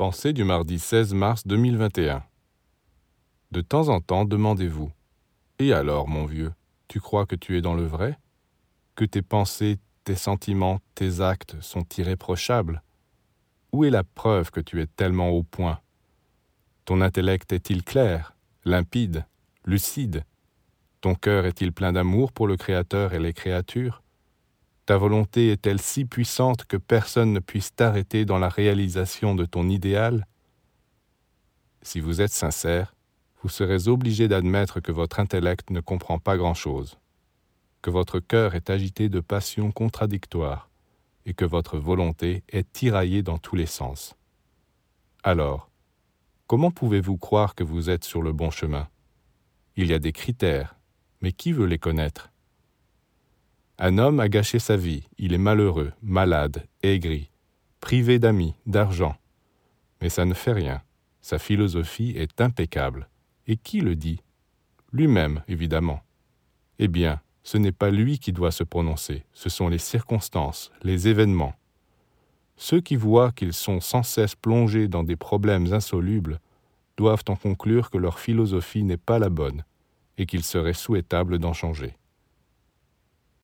Pensée du mardi 16 mars 2021. De temps en temps, demandez-vous Et alors, mon vieux, tu crois que tu es dans le vrai? Que tes pensées, tes sentiments, tes actes sont irréprochables? Où est la preuve que tu es tellement au point? Ton intellect est-il clair, limpide, lucide? Ton cœur est-il plein d'amour pour le Créateur et les créatures? Ta volonté est-elle si puissante que personne ne puisse t'arrêter dans la réalisation de ton idéal? Si vous êtes sincère, vous serez obligé d'admettre que votre intellect ne comprend pas grand-chose, que votre cœur est agité de passions contradictoires et que votre volonté est tiraillée dans tous les sens. Alors, comment pouvez-vous croire que vous êtes sur le bon chemin? Il y a des critères, mais qui veut les connaître? Un homme a gâché sa vie, il est malheureux, malade, aigri, privé d'amis, d'argent. Mais ça ne fait rien, sa philosophie est impeccable. Et qui le dit? Lui-même, évidemment. Eh bien, ce n'est pas lui qui doit se prononcer, ce sont les circonstances, les événements. Ceux qui voient qu'ils sont sans cesse plongés dans des problèmes insolubles doivent en conclure que leur philosophie n'est pas la bonne et qu'il serait souhaitable d'en changer.